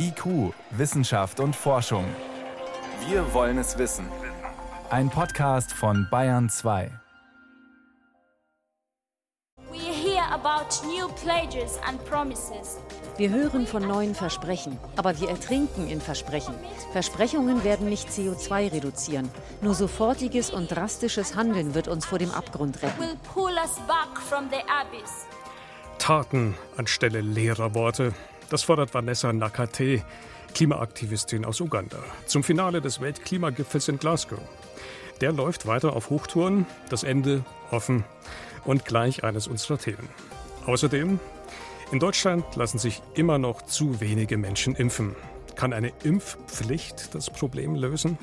IQ, Wissenschaft und Forschung. Wir wollen es wissen. Ein Podcast von Bayern 2. Wir hören von neuen Versprechen, aber wir ertrinken in Versprechen. Versprechungen werden nicht CO2 reduzieren. Nur sofortiges und drastisches Handeln wird uns vor dem Abgrund retten. Taten anstelle leerer Worte. Das fordert Vanessa Nakate, Klimaaktivistin aus Uganda, zum Finale des Weltklimagipfels in Glasgow. Der läuft weiter auf Hochtouren, das Ende offen und gleich eines unserer Themen. Außerdem, in Deutschland lassen sich immer noch zu wenige Menschen impfen. Kann eine Impfpflicht das Problem lösen?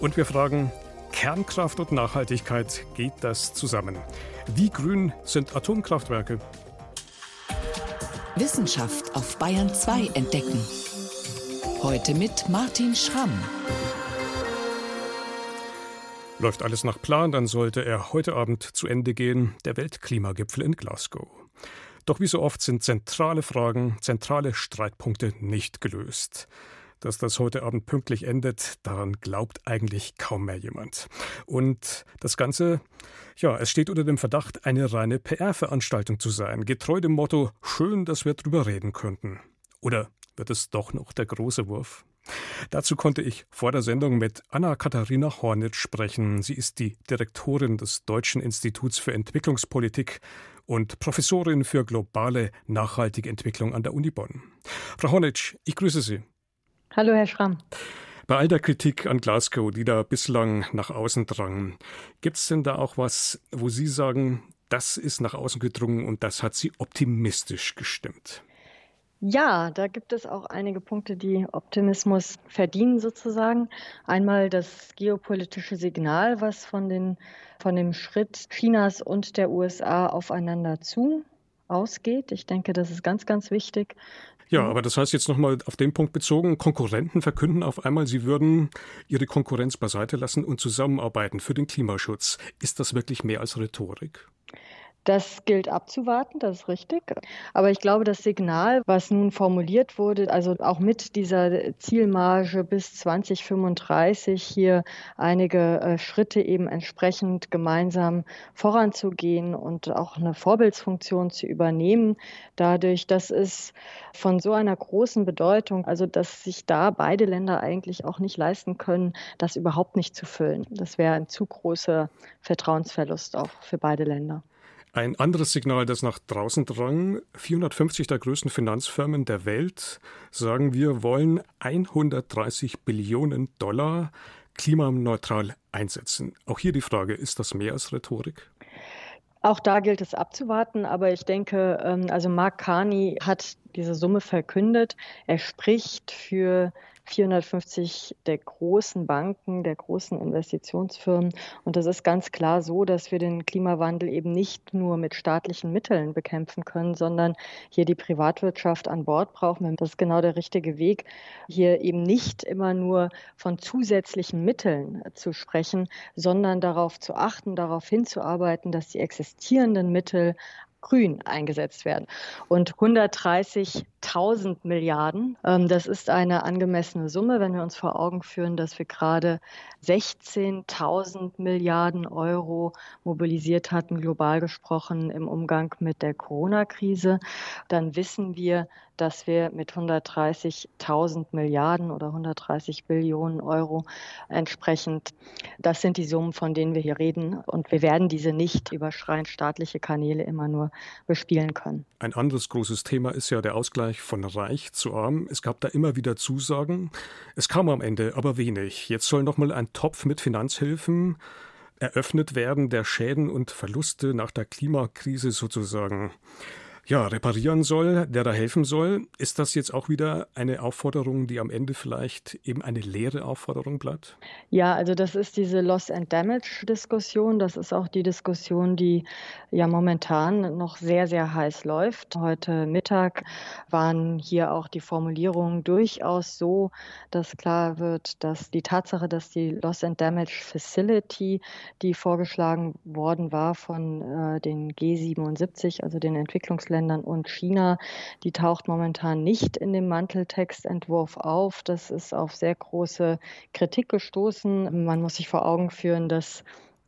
Und wir fragen, Kernkraft und Nachhaltigkeit, geht das zusammen? Wie grün sind Atomkraftwerke? Wissenschaft auf Bayern 2 entdecken. Heute mit Martin Schramm. Läuft alles nach Plan, dann sollte er heute Abend zu Ende gehen, der Weltklimagipfel in Glasgow. Doch wie so oft sind zentrale Fragen, zentrale Streitpunkte nicht gelöst. Dass das heute Abend pünktlich endet, daran glaubt eigentlich kaum mehr jemand. Und das Ganze, ja, es steht unter dem Verdacht, eine reine PR-Veranstaltung zu sein, getreu dem Motto, schön, dass wir drüber reden könnten. Oder wird es doch noch der große Wurf? Dazu konnte ich vor der Sendung mit Anna-Katharina Hornitz sprechen. Sie ist die Direktorin des Deutschen Instituts für Entwicklungspolitik und Professorin für globale nachhaltige Entwicklung an der Uni Bonn. Frau Hornitz, ich grüße Sie. Hallo, Herr Schramm. Bei all der Kritik an Glasgow, die da bislang nach außen drang, gibt es denn da auch was, wo Sie sagen, das ist nach außen gedrungen und das hat Sie optimistisch gestimmt? Ja, da gibt es auch einige Punkte, die Optimismus verdienen sozusagen. Einmal das geopolitische Signal, was von, den, von dem Schritt Chinas und der USA aufeinander zu ausgeht. Ich denke, das ist ganz, ganz wichtig. Ja, aber das heißt jetzt nochmal auf den Punkt bezogen, Konkurrenten verkünden auf einmal, sie würden ihre Konkurrenz beiseite lassen und zusammenarbeiten für den Klimaschutz. Ist das wirklich mehr als Rhetorik? Das gilt abzuwarten, das ist richtig. Aber ich glaube, das Signal, was nun formuliert wurde, also auch mit dieser Zielmarge bis 2035 hier einige äh, Schritte eben entsprechend gemeinsam voranzugehen und auch eine Vorbildsfunktion zu übernehmen, dadurch, das ist von so einer großen Bedeutung, also dass sich da beide Länder eigentlich auch nicht leisten können, das überhaupt nicht zu füllen. Das wäre ein zu großer Vertrauensverlust auch für beide Länder. Ein anderes Signal, das nach draußen drang, 450 der größten Finanzfirmen der Welt sagen, wir wollen 130 Billionen Dollar klimaneutral einsetzen. Auch hier die Frage, ist das mehr als Rhetorik? Auch da gilt es abzuwarten, aber ich denke, ähm, also Mark Carney hat diese Summe verkündet. Er spricht für 450 der großen Banken, der großen Investitionsfirmen. Und das ist ganz klar so, dass wir den Klimawandel eben nicht nur mit staatlichen Mitteln bekämpfen können, sondern hier die Privatwirtschaft an Bord brauchen. Das ist genau der richtige Weg, hier eben nicht immer nur von zusätzlichen Mitteln zu sprechen, sondern darauf zu achten, darauf hinzuarbeiten, dass die existierenden Mittel grün eingesetzt werden. Und 130.000 Milliarden, ähm, das ist eine angemessene Summe, wenn wir uns vor Augen führen, dass wir gerade 16.000 Milliarden Euro mobilisiert hatten, global gesprochen, im Umgang mit der Corona-Krise. Dann wissen wir, dass wir mit 130.000 Milliarden oder 130 Billionen Euro entsprechend, das sind die Summen, von denen wir hier reden. Und wir werden diese nicht überschreien staatliche Kanäle immer nur bespielen können. Ein anderes großes Thema ist ja der Ausgleich von reich zu arm. Es gab da immer wieder Zusagen. Es kam am Ende aber wenig. Jetzt soll noch mal ein Topf mit Finanzhilfen eröffnet werden, der Schäden und Verluste nach der Klimakrise sozusagen ja, reparieren soll, der da helfen soll. Ist das jetzt auch wieder eine Aufforderung, die am Ende vielleicht eben eine leere Aufforderung bleibt? Ja, also das ist diese Loss and Damage Diskussion. Das ist auch die Diskussion, die ja momentan noch sehr, sehr heiß läuft. Heute Mittag waren hier auch die Formulierungen durchaus so, dass klar wird, dass die Tatsache, dass die Loss and Damage Facility, die vorgeschlagen worden war von äh, den G77, also den Entwicklungsländern, Entwicklungsländern und China. Die taucht momentan nicht in dem Manteltextentwurf auf. Das ist auf sehr große Kritik gestoßen. Man muss sich vor Augen führen, dass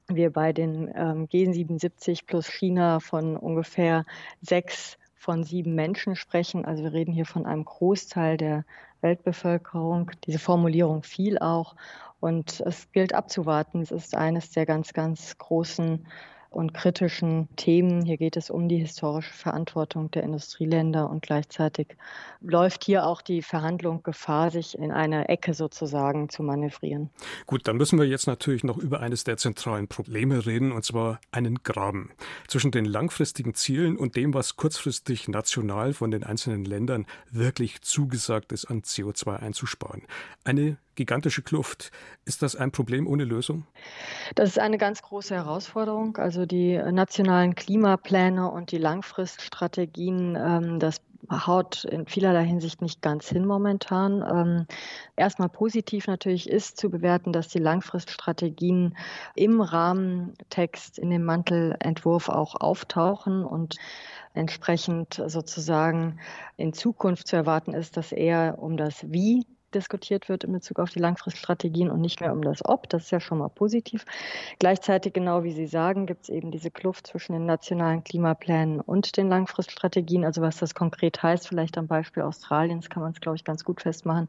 wir bei den ähm, G77 plus China von ungefähr sechs von sieben Menschen sprechen. Also wir reden hier von einem Großteil der Weltbevölkerung. Diese Formulierung fiel auch. Und es gilt abzuwarten. Es ist eines der ganz, ganz großen und kritischen Themen. Hier geht es um die historische Verantwortung der Industrieländer und gleichzeitig läuft hier auch die Verhandlung Gefahr, sich in eine Ecke sozusagen zu manövrieren. Gut, dann müssen wir jetzt natürlich noch über eines der zentralen Probleme reden, und zwar einen Graben zwischen den langfristigen Zielen und dem, was kurzfristig national von den einzelnen Ländern wirklich zugesagt ist, an CO2 einzusparen. Eine gigantische Kluft. Ist das ein Problem ohne Lösung? Das ist eine ganz große Herausforderung. Also die nationalen Klimapläne und die Langfriststrategien, ähm, das haut in vielerlei Hinsicht nicht ganz hin momentan. Ähm, erstmal positiv natürlich ist zu bewerten, dass die Langfriststrategien im Rahmentext, in dem Mantelentwurf auch auftauchen und entsprechend sozusagen in Zukunft zu erwarten ist, dass eher um das Wie diskutiert wird in Bezug auf die Langfriststrategien und nicht mehr um das Ob. Das ist ja schon mal positiv. Gleichzeitig, genau wie Sie sagen, gibt es eben diese Kluft zwischen den nationalen Klimaplänen und den Langfriststrategien. Also was das konkret heißt, vielleicht am Beispiel Australiens kann man es, glaube ich, ganz gut festmachen,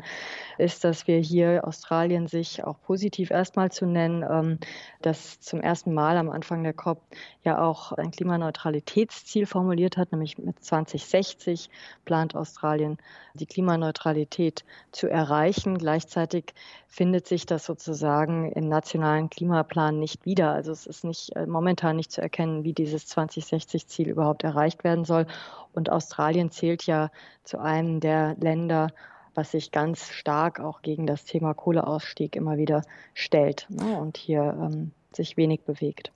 ist, dass wir hier Australien sich auch positiv erstmal zu nennen, ähm, das zum ersten Mal am Anfang der COP ja auch ein Klimaneutralitätsziel formuliert hat, nämlich mit 2060 plant Australien die Klimaneutralität zu erreichen. Gleichzeitig findet sich das sozusagen im nationalen Klimaplan nicht wieder. Also es ist nicht äh, momentan nicht zu erkennen, wie dieses 2060-Ziel überhaupt erreicht werden soll. Und Australien zählt ja zu einem der Länder, was sich ganz stark auch gegen das Thema Kohleausstieg immer wieder stellt ne, und hier ähm, sich wenig bewegt.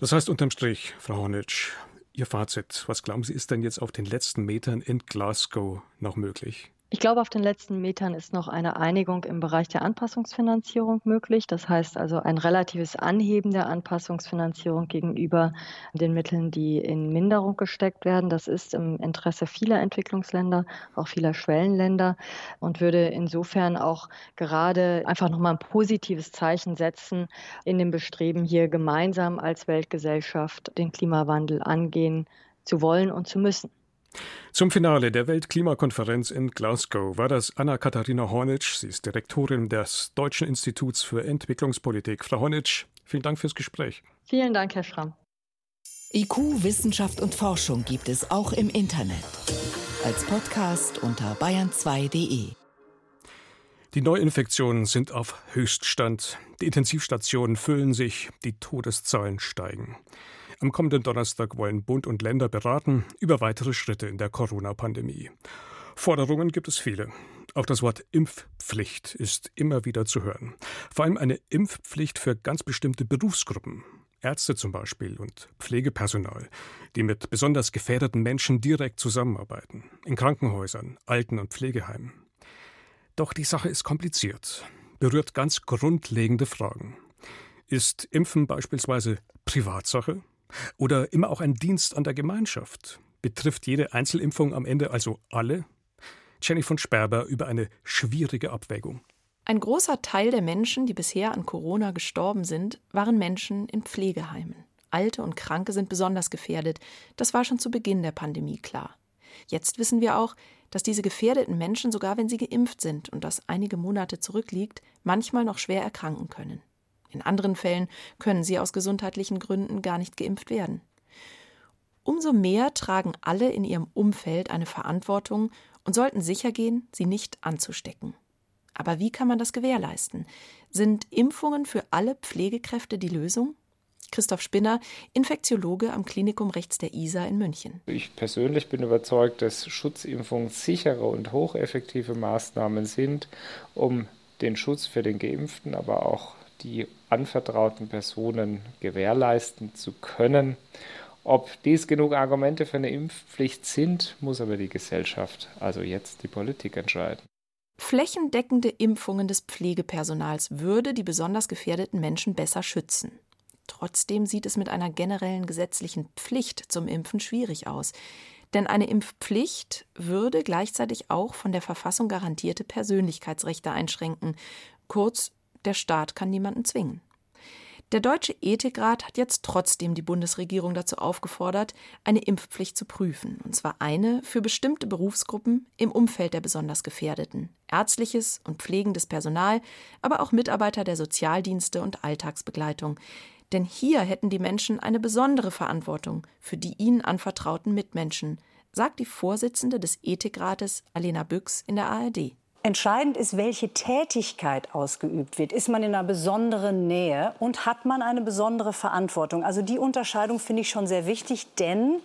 Das heißt unterm Strich, Frau Hornitsch, Ihr Fazit, was glauben Sie, ist denn jetzt auf den letzten Metern in Glasgow noch möglich? Ich glaube, auf den letzten Metern ist noch eine Einigung im Bereich der Anpassungsfinanzierung möglich. Das heißt also ein relatives Anheben der Anpassungsfinanzierung gegenüber den Mitteln, die in Minderung gesteckt werden. Das ist im Interesse vieler Entwicklungsländer, auch vieler Schwellenländer und würde insofern auch gerade einfach nochmal ein positives Zeichen setzen in dem Bestreben, hier gemeinsam als Weltgesellschaft den Klimawandel angehen zu wollen und zu müssen. Zum Finale der Weltklimakonferenz in Glasgow war das Anna-Katharina Hornitsch. Sie ist Direktorin des Deutschen Instituts für Entwicklungspolitik. Frau Hornitsch, vielen Dank fürs Gespräch. Vielen Dank, Herr Schramm. IQ, Wissenschaft und Forschung gibt es auch im Internet. Als Podcast unter bayern2.de. Die Neuinfektionen sind auf Höchststand. Die Intensivstationen füllen sich, die Todeszahlen steigen. Am kommenden Donnerstag wollen Bund und Länder beraten über weitere Schritte in der Corona-Pandemie. Forderungen gibt es viele. Auch das Wort Impfpflicht ist immer wieder zu hören. Vor allem eine Impfpflicht für ganz bestimmte Berufsgruppen. Ärzte zum Beispiel und Pflegepersonal, die mit besonders gefährdeten Menschen direkt zusammenarbeiten. In Krankenhäusern, Alten- und Pflegeheimen. Doch die Sache ist kompliziert, berührt ganz grundlegende Fragen. Ist Impfen beispielsweise Privatsache oder immer auch ein Dienst an der Gemeinschaft? Betrifft jede Einzelimpfung am Ende also alle? Jenny von Sperber über eine schwierige Abwägung. Ein großer Teil der Menschen, die bisher an Corona gestorben sind, waren Menschen in Pflegeheimen. Alte und Kranke sind besonders gefährdet. Das war schon zu Beginn der Pandemie klar. Jetzt wissen wir auch, dass diese gefährdeten Menschen, sogar wenn sie geimpft sind und das einige Monate zurückliegt, manchmal noch schwer erkranken können. In anderen Fällen können sie aus gesundheitlichen Gründen gar nicht geimpft werden. Umso mehr tragen alle in ihrem Umfeld eine Verantwortung und sollten sicher gehen, sie nicht anzustecken. Aber wie kann man das gewährleisten? Sind Impfungen für alle Pflegekräfte die Lösung? Christoph Spinner, Infektiologe am Klinikum rechts der ISA in München. Ich persönlich bin überzeugt, dass Schutzimpfungen sichere und hocheffektive Maßnahmen sind, um den Schutz für den Geimpften, aber auch die anvertrauten Personen gewährleisten zu können. Ob dies genug Argumente für eine Impfpflicht sind, muss aber die Gesellschaft, also jetzt die Politik entscheiden. Flächendeckende Impfungen des Pflegepersonals würde die besonders gefährdeten Menschen besser schützen. Trotzdem sieht es mit einer generellen gesetzlichen Pflicht zum Impfen schwierig aus. Denn eine Impfpflicht würde gleichzeitig auch von der Verfassung garantierte Persönlichkeitsrechte einschränken. Kurz, der Staat kann niemanden zwingen. Der Deutsche Ethikrat hat jetzt trotzdem die Bundesregierung dazu aufgefordert, eine Impfpflicht zu prüfen, und zwar eine für bestimmte Berufsgruppen im Umfeld der besonders Gefährdeten, ärztliches und pflegendes Personal, aber auch Mitarbeiter der Sozialdienste und Alltagsbegleitung. Denn hier hätten die Menschen eine besondere Verantwortung für die ihnen anvertrauten Mitmenschen, sagt die Vorsitzende des Ethikrates Alena Büchs in der ARD. Entscheidend ist, welche Tätigkeit ausgeübt wird. Ist man in einer besonderen Nähe und hat man eine besondere Verantwortung? Also die Unterscheidung finde ich schon sehr wichtig, denn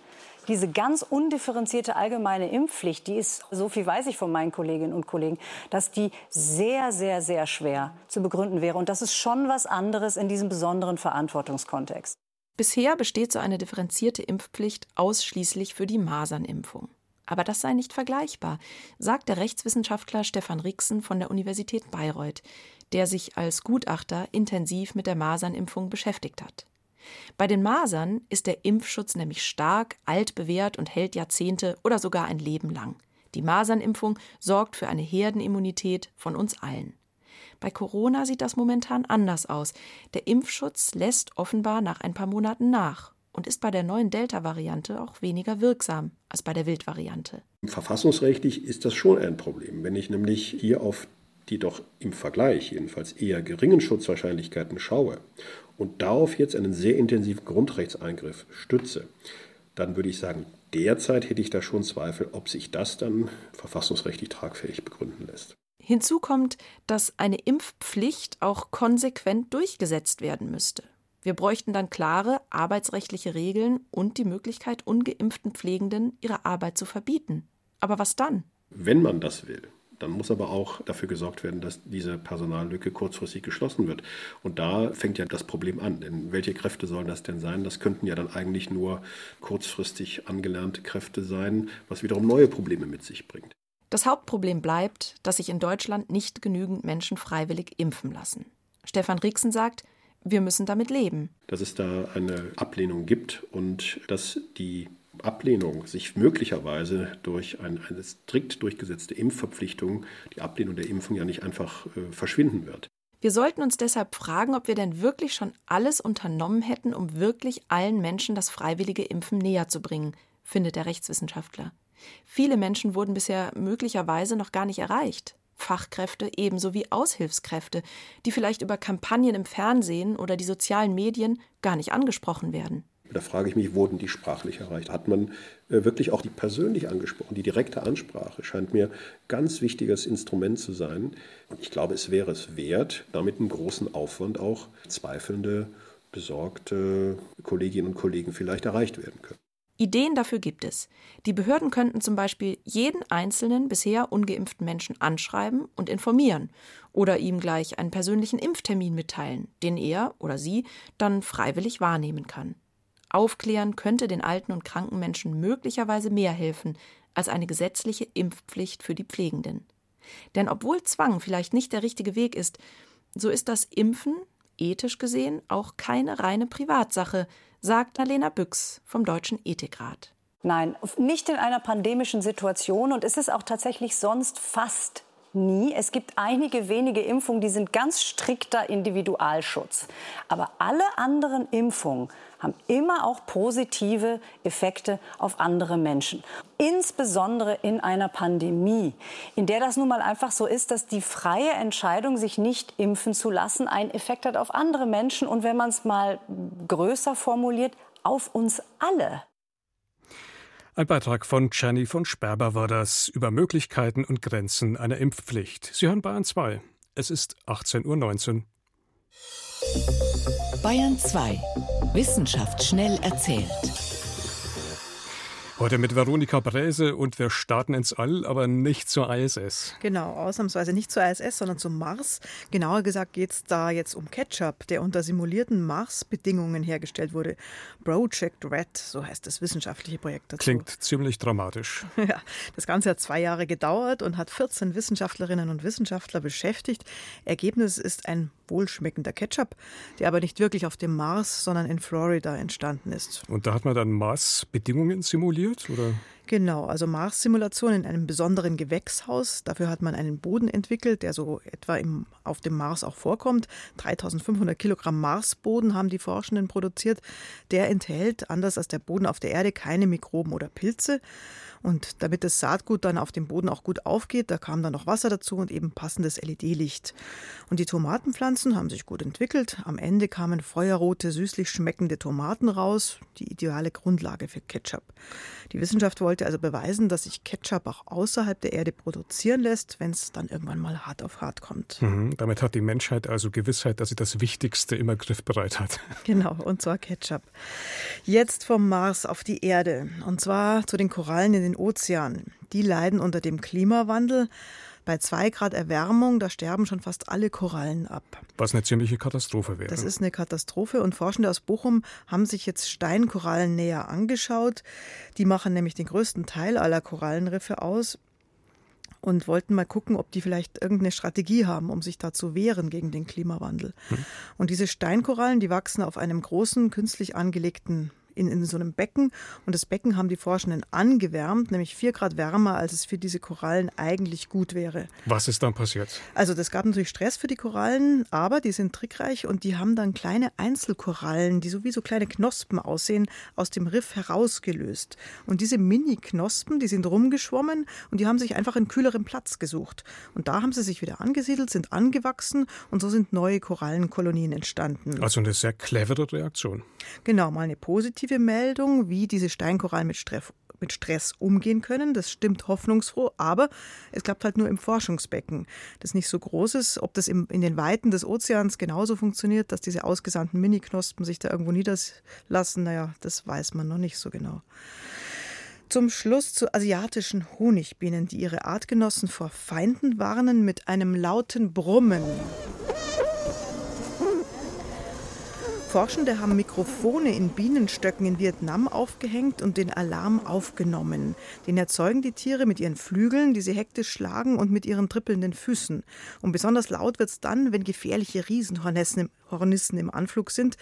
diese ganz undifferenzierte allgemeine Impfpflicht, die ist, so viel weiß ich von meinen Kolleginnen und Kollegen, dass die sehr, sehr, sehr schwer zu begründen wäre. Und das ist schon was anderes in diesem besonderen Verantwortungskontext. Bisher besteht so eine differenzierte Impfpflicht ausschließlich für die Masernimpfung. Aber das sei nicht vergleichbar, sagt der Rechtswissenschaftler Stefan Rixen von der Universität Bayreuth, der sich als Gutachter intensiv mit der Masernimpfung beschäftigt hat. Bei den Masern ist der Impfschutz nämlich stark, altbewährt und hält Jahrzehnte oder sogar ein Leben lang. Die Masernimpfung sorgt für eine Herdenimmunität von uns allen. Bei Corona sieht das momentan anders aus. Der Impfschutz lässt offenbar nach ein paar Monaten nach und ist bei der neuen Delta-Variante auch weniger wirksam als bei der Wildvariante. Verfassungsrechtlich ist das schon ein Problem. Wenn ich nämlich hier auf die doch im Vergleich jedenfalls eher geringen Schutzwahrscheinlichkeiten schaue und darauf jetzt einen sehr intensiven Grundrechtseingriff stütze, dann würde ich sagen, derzeit hätte ich da schon Zweifel, ob sich das dann verfassungsrechtlich tragfähig begründen lässt. Hinzu kommt, dass eine Impfpflicht auch konsequent durchgesetzt werden müsste. Wir bräuchten dann klare arbeitsrechtliche Regeln und die Möglichkeit, ungeimpften Pflegenden ihre Arbeit zu verbieten. Aber was dann? Wenn man das will, dann muss aber auch dafür gesorgt werden, dass diese Personallücke kurzfristig geschlossen wird. Und da fängt ja das Problem an. Denn welche Kräfte sollen das denn sein? Das könnten ja dann eigentlich nur kurzfristig angelernte Kräfte sein, was wiederum neue Probleme mit sich bringt. Das Hauptproblem bleibt, dass sich in Deutschland nicht genügend Menschen freiwillig impfen lassen. Stefan Rixen sagt, wir müssen damit leben. Dass es da eine Ablehnung gibt und dass die Ablehnung sich möglicherweise durch ein, eine strikt durchgesetzte Impfverpflichtung, die Ablehnung der Impfung ja nicht einfach äh, verschwinden wird. Wir sollten uns deshalb fragen, ob wir denn wirklich schon alles unternommen hätten, um wirklich allen Menschen das freiwillige Impfen näher zu bringen, findet der Rechtswissenschaftler. Viele Menschen wurden bisher möglicherweise noch gar nicht erreicht. Fachkräfte ebenso wie Aushilfskräfte, die vielleicht über Kampagnen im Fernsehen oder die sozialen Medien gar nicht angesprochen werden. Da frage ich mich, wurden die sprachlich erreicht? Hat man äh, wirklich auch die persönlich angesprochen? Die direkte Ansprache scheint mir ganz wichtiges Instrument zu sein. Und ich glaube, es wäre es wert, damit einen großen Aufwand auch zweifelnde, besorgte Kolleginnen und Kollegen vielleicht erreicht werden können. Ideen dafür gibt es. Die Behörden könnten zum Beispiel jeden einzelnen bisher ungeimpften Menschen anschreiben und informieren oder ihm gleich einen persönlichen Impftermin mitteilen, den er oder sie dann freiwillig wahrnehmen kann. Aufklären könnte den alten und kranken Menschen möglicherweise mehr helfen als eine gesetzliche Impfpflicht für die Pflegenden. Denn obwohl Zwang vielleicht nicht der richtige Weg ist, so ist das Impfen, ethisch gesehen, auch keine reine Privatsache, sagt Alena Büchs vom Deutschen Ethikrat. Nein, nicht in einer pandemischen Situation und es ist auch tatsächlich sonst fast nie. Es gibt einige wenige Impfungen, die sind ganz strikter Individualschutz. Aber alle anderen Impfungen haben immer auch positive Effekte auf andere Menschen. Insbesondere in einer Pandemie, in der das nun mal einfach so ist, dass die freie Entscheidung, sich nicht impfen zu lassen, einen Effekt hat auf andere Menschen und wenn man es mal größer formuliert, auf uns alle. Ein Beitrag von Jenny von Sperber war das über Möglichkeiten und Grenzen einer Impfpflicht. Sie hören Bayern 2. Es ist 18.19 Uhr. Bayern 2. Wissenschaft schnell erzählt. Heute mit Veronika Bräse und wir starten ins All, aber nicht zur ISS. Genau, ausnahmsweise nicht zur ISS, sondern zum Mars. Genauer gesagt geht es da jetzt um Ketchup, der unter simulierten Mars-Bedingungen hergestellt wurde. Project Red, so heißt das wissenschaftliche Projekt dazu. Klingt ziemlich dramatisch. Ja, das Ganze hat zwei Jahre gedauert und hat 14 Wissenschaftlerinnen und Wissenschaftler beschäftigt. Ergebnis ist ein wohlschmeckender Ketchup, der aber nicht wirklich auf dem Mars, sondern in Florida entstanden ist. Und da hat man dann Mars-Bedingungen simuliert? Oder? Genau, also Mars-Simulation in einem besonderen Gewächshaus. Dafür hat man einen Boden entwickelt, der so etwa im, auf dem Mars auch vorkommt. 3500 Kilogramm Marsboden haben die Forschenden produziert. Der enthält, anders als der Boden auf der Erde, keine Mikroben oder Pilze. Und damit das Saatgut dann auf dem Boden auch gut aufgeht, da kam dann noch Wasser dazu und eben passendes LED-Licht. Und die Tomatenpflanzen haben sich gut entwickelt. Am Ende kamen feuerrote, süßlich schmeckende Tomaten raus, die ideale Grundlage für Ketchup. Die Wissenschaft wollte also beweisen, dass sich Ketchup auch außerhalb der Erde produzieren lässt, wenn es dann irgendwann mal hart auf hart kommt. Mhm, damit hat die Menschheit also Gewissheit, dass sie das Wichtigste immer griffbereit hat. Genau, und zwar Ketchup. Jetzt vom Mars auf die Erde. Und zwar zu den Korallen in den Ozeanen. Die leiden unter dem Klimawandel. Bei zwei Grad Erwärmung, da sterben schon fast alle Korallen ab. Was eine ziemliche Katastrophe wäre. Das ist eine Katastrophe und Forschende aus Bochum haben sich jetzt Steinkorallen näher angeschaut. Die machen nämlich den größten Teil aller Korallenriffe aus und wollten mal gucken, ob die vielleicht irgendeine Strategie haben, um sich da zu wehren gegen den Klimawandel. Hm. Und diese Steinkorallen, die wachsen auf einem großen künstlich angelegten in, in so einem Becken. Und das Becken haben die Forschenden angewärmt, nämlich vier Grad wärmer, als es für diese Korallen eigentlich gut wäre. Was ist dann passiert? Also das gab natürlich Stress für die Korallen, aber die sind trickreich und die haben dann kleine Einzelkorallen, die so wie so kleine Knospen aussehen, aus dem Riff herausgelöst. Und diese Mini-Knospen, die sind rumgeschwommen und die haben sich einfach einen kühleren Platz gesucht. Und da haben sie sich wieder angesiedelt, sind angewachsen und so sind neue Korallenkolonien entstanden. Also eine sehr clevere Reaktion. Genau, mal eine positive positive Meldung, wie diese Steinkorallen mit Stress, mit Stress umgehen können. Das stimmt hoffnungsfroh, aber es klappt halt nur im Forschungsbecken, das nicht so groß ist. Ob das im, in den Weiten des Ozeans genauso funktioniert, dass diese ausgesandten Miniknospen sich da irgendwo niederlassen, naja, das weiß man noch nicht so genau. Zum Schluss zu asiatischen Honigbienen, die ihre Artgenossen vor Feinden warnen mit einem lauten Brummen. Forschende haben Mikrofone in Bienenstöcken in Vietnam aufgehängt und den Alarm aufgenommen. Den erzeugen die Tiere mit ihren Flügeln, die sie hektisch schlagen und mit ihren trippelnden Füßen. Und besonders laut wird es dann, wenn gefährliche Riesenhornissen im Anflug sind.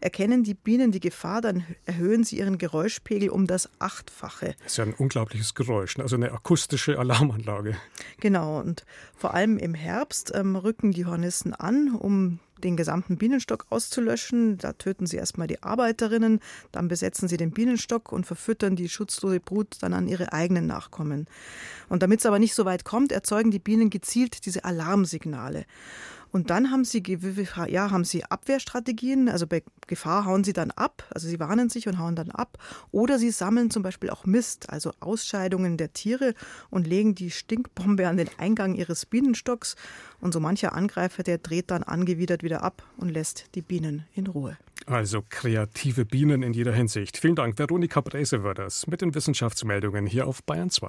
Erkennen die Bienen die Gefahr, dann erhöhen sie ihren Geräuschpegel um das Achtfache. Das ist ja ein unglaubliches Geräusch, ne? also eine akustische Alarmanlage. Genau, und vor allem im Herbst ähm, rücken die Hornissen an, um den gesamten Bienenstock auszulöschen. Da töten sie erstmal die Arbeiterinnen, dann besetzen sie den Bienenstock und verfüttern die schutzlose Brut dann an ihre eigenen Nachkommen. Und damit es aber nicht so weit kommt, erzeugen die Bienen gezielt diese Alarmsignale. Und dann haben sie, ja, haben sie Abwehrstrategien, also bei Gefahr hauen sie dann ab, also sie warnen sich und hauen dann ab. Oder sie sammeln zum Beispiel auch Mist, also Ausscheidungen der Tiere und legen die Stinkbombe an den Eingang ihres Bienenstocks. Und so mancher Angreifer, der dreht dann angewidert wieder ab und lässt die Bienen in Ruhe. Also kreative Bienen in jeder Hinsicht. Vielen Dank, Veronika Brese war das mit den Wissenschaftsmeldungen hier auf Bayern 2.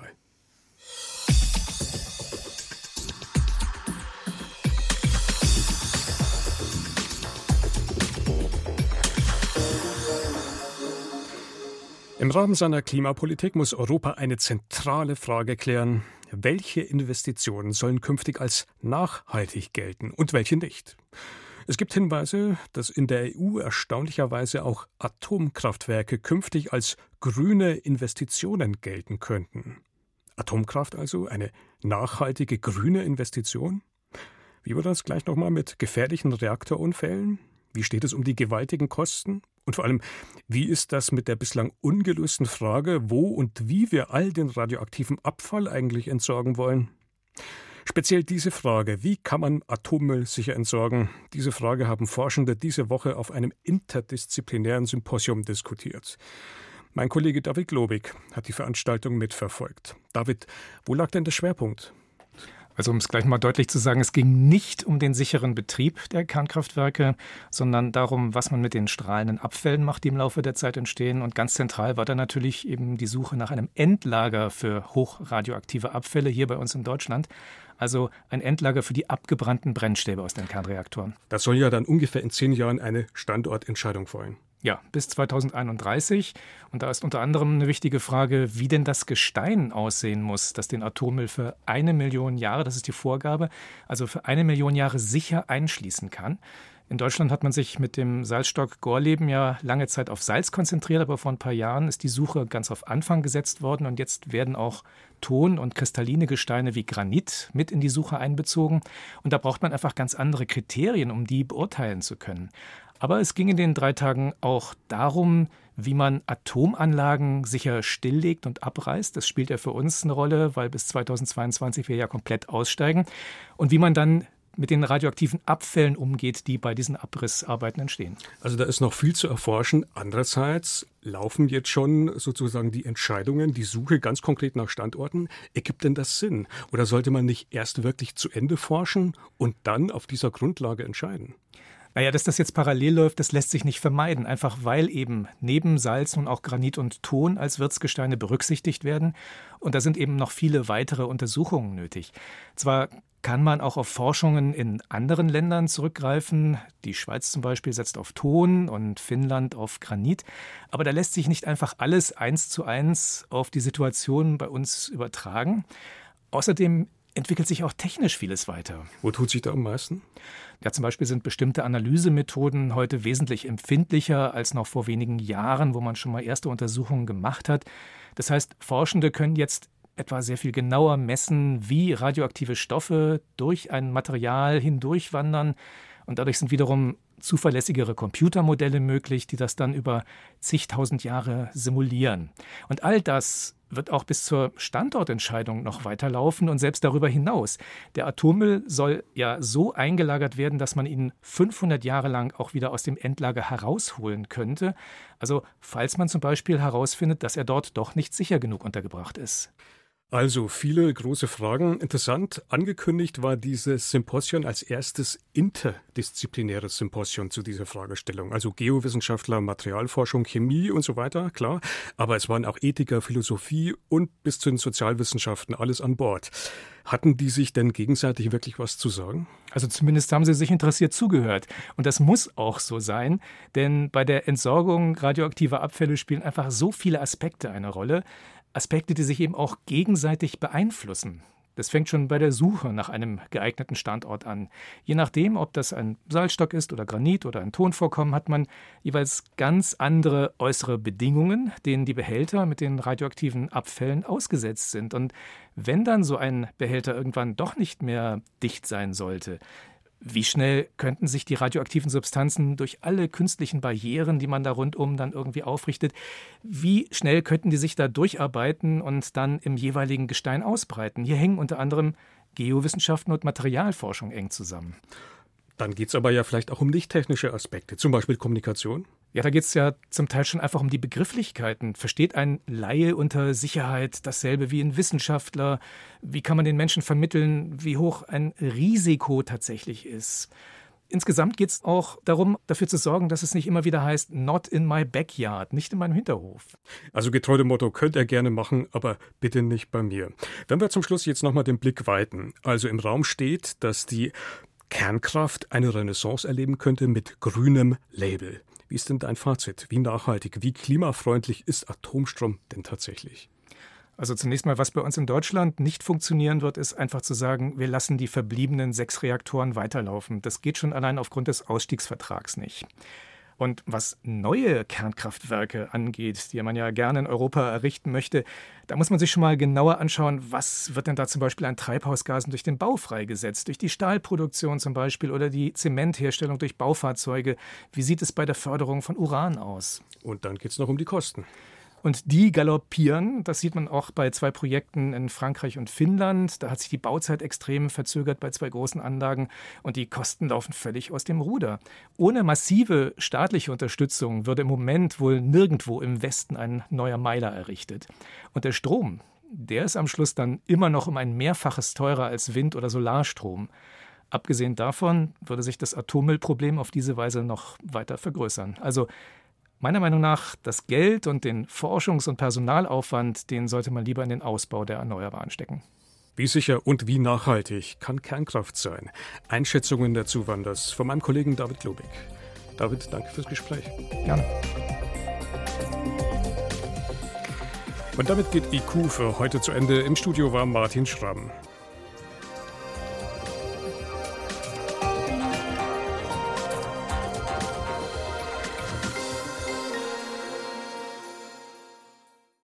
Im Rahmen seiner Klimapolitik muss Europa eine zentrale Frage klären. Welche Investitionen sollen künftig als nachhaltig gelten und welche nicht? Es gibt Hinweise, dass in der EU erstaunlicherweise auch Atomkraftwerke künftig als grüne Investitionen gelten könnten. Atomkraft also eine nachhaltige grüne Investition? Wie wird das gleich nochmal mit gefährlichen Reaktorunfällen? Wie steht es um die gewaltigen Kosten? Und vor allem, wie ist das mit der bislang ungelösten Frage, wo und wie wir all den radioaktiven Abfall eigentlich entsorgen wollen? Speziell diese Frage, wie kann man Atommüll sicher entsorgen? Diese Frage haben Forschende diese Woche auf einem interdisziplinären Symposium diskutiert. Mein Kollege David Globig hat die Veranstaltung mitverfolgt. David, wo lag denn der Schwerpunkt? Also um es gleich mal deutlich zu sagen, es ging nicht um den sicheren Betrieb der Kernkraftwerke, sondern darum, was man mit den strahlenden Abfällen macht, die im Laufe der Zeit entstehen. Und ganz zentral war da natürlich eben die Suche nach einem Endlager für hochradioaktive Abfälle hier bei uns in Deutschland. Also ein Endlager für die abgebrannten Brennstäbe aus den Kernreaktoren. Das soll ja dann ungefähr in zehn Jahren eine Standortentscheidung fallen. Ja, bis 2031. Und da ist unter anderem eine wichtige Frage, wie denn das Gestein aussehen muss, das den Atommüll für eine Million Jahre, das ist die Vorgabe, also für eine Million Jahre sicher einschließen kann. In Deutschland hat man sich mit dem Salzstock Gorleben ja lange Zeit auf Salz konzentriert, aber vor ein paar Jahren ist die Suche ganz auf Anfang gesetzt worden und jetzt werden auch Ton- und kristalline Gesteine wie Granit mit in die Suche einbezogen. Und da braucht man einfach ganz andere Kriterien, um die beurteilen zu können. Aber es ging in den drei Tagen auch darum, wie man Atomanlagen sicher stilllegt und abreißt. Das spielt ja für uns eine Rolle, weil bis 2022 wir ja komplett aussteigen. Und wie man dann mit den radioaktiven Abfällen umgeht, die bei diesen Abrissarbeiten entstehen. Also da ist noch viel zu erforschen. Andererseits laufen jetzt schon sozusagen die Entscheidungen, die Suche ganz konkret nach Standorten. Ergibt denn das Sinn? Oder sollte man nicht erst wirklich zu Ende forschen und dann auf dieser Grundlage entscheiden? Naja, dass das jetzt parallel läuft, das lässt sich nicht vermeiden, einfach weil eben neben Salz nun auch Granit und Ton als Wirtsgesteine berücksichtigt werden. Und da sind eben noch viele weitere Untersuchungen nötig. Zwar kann man auch auf Forschungen in anderen Ländern zurückgreifen. Die Schweiz zum Beispiel setzt auf Ton und Finnland auf Granit. Aber da lässt sich nicht einfach alles eins zu eins auf die Situation bei uns übertragen. Außerdem entwickelt sich auch technisch vieles weiter. Wo tut sich da am meisten? Ja, zum Beispiel sind bestimmte Analysemethoden heute wesentlich empfindlicher als noch vor wenigen Jahren, wo man schon mal erste Untersuchungen gemacht hat. Das heißt, Forschende können jetzt etwa sehr viel genauer messen, wie radioaktive Stoffe durch ein Material hindurchwandern. Und dadurch sind wiederum zuverlässigere Computermodelle möglich, die das dann über zigtausend Jahre simulieren. Und all das wird auch bis zur Standortentscheidung noch weiterlaufen und selbst darüber hinaus. Der Atommüll soll ja so eingelagert werden, dass man ihn 500 Jahre lang auch wieder aus dem Endlager herausholen könnte. Also falls man zum Beispiel herausfindet, dass er dort doch nicht sicher genug untergebracht ist. Also viele große Fragen. Interessant, angekündigt war dieses Symposion als erstes interdisziplinäres Symposion zu dieser Fragestellung. Also Geowissenschaftler, Materialforschung, Chemie und so weiter, klar. Aber es waren auch Ethiker, Philosophie und bis zu den Sozialwissenschaften alles an Bord. Hatten die sich denn gegenseitig wirklich was zu sagen? Also zumindest haben sie sich interessiert zugehört. Und das muss auch so sein, denn bei der Entsorgung radioaktiver Abfälle spielen einfach so viele Aspekte eine Rolle. Aspekte, die sich eben auch gegenseitig beeinflussen. Das fängt schon bei der Suche nach einem geeigneten Standort an. Je nachdem, ob das ein Salzstock ist oder Granit oder ein Tonvorkommen, hat man jeweils ganz andere äußere Bedingungen, denen die Behälter mit den radioaktiven Abfällen ausgesetzt sind. Und wenn dann so ein Behälter irgendwann doch nicht mehr dicht sein sollte, wie schnell könnten sich die radioaktiven Substanzen durch alle künstlichen Barrieren, die man da rundum dann irgendwie aufrichtet, wie schnell könnten die sich da durcharbeiten und dann im jeweiligen Gestein ausbreiten? Hier hängen unter anderem Geowissenschaften und Materialforschung eng zusammen. Dann geht es aber ja vielleicht auch um nicht technische Aspekte, zum Beispiel Kommunikation. Ja, da geht es ja zum Teil schon einfach um die Begrifflichkeiten. Versteht ein Laie unter Sicherheit dasselbe wie ein Wissenschaftler? Wie kann man den Menschen vermitteln, wie hoch ein Risiko tatsächlich ist? Insgesamt geht es auch darum, dafür zu sorgen, dass es nicht immer wieder heißt, not in my backyard, nicht in meinem Hinterhof. Also getreu dem Motto könnt ihr gerne machen, aber bitte nicht bei mir. Wenn wir zum Schluss jetzt nochmal den Blick weiten. Also im Raum steht, dass die Kernkraft eine Renaissance erleben könnte mit grünem Label. Wie ist denn dein Fazit? Wie nachhaltig, wie klimafreundlich ist Atomstrom denn tatsächlich? Also zunächst mal, was bei uns in Deutschland nicht funktionieren wird, ist einfach zu sagen, wir lassen die verbliebenen sechs Reaktoren weiterlaufen. Das geht schon allein aufgrund des Ausstiegsvertrags nicht. Und was neue Kernkraftwerke angeht, die man ja gerne in Europa errichten möchte, da muss man sich schon mal genauer anschauen, was wird denn da zum Beispiel an Treibhausgasen durch den Bau freigesetzt, durch die Stahlproduktion zum Beispiel oder die Zementherstellung durch Baufahrzeuge. Wie sieht es bei der Förderung von Uran aus? Und dann geht es noch um die Kosten. Und die galoppieren. Das sieht man auch bei zwei Projekten in Frankreich und Finnland. Da hat sich die Bauzeit extrem verzögert bei zwei großen Anlagen und die Kosten laufen völlig aus dem Ruder. Ohne massive staatliche Unterstützung würde im Moment wohl nirgendwo im Westen ein neuer Meiler errichtet. Und der Strom, der ist am Schluss dann immer noch um ein Mehrfaches teurer als Wind- oder Solarstrom. Abgesehen davon würde sich das Atommüllproblem auf diese Weise noch weiter vergrößern. Also Meiner Meinung nach, das Geld und den Forschungs- und Personalaufwand, den sollte man lieber in den Ausbau der Erneuerbaren stecken. Wie sicher und wie nachhaltig kann Kernkraft sein? Einschätzungen dazu waren das von meinem Kollegen David Globig. David, danke fürs Gespräch. Gerne. Und damit geht IQ für heute zu Ende. Im Studio war Martin Schramm.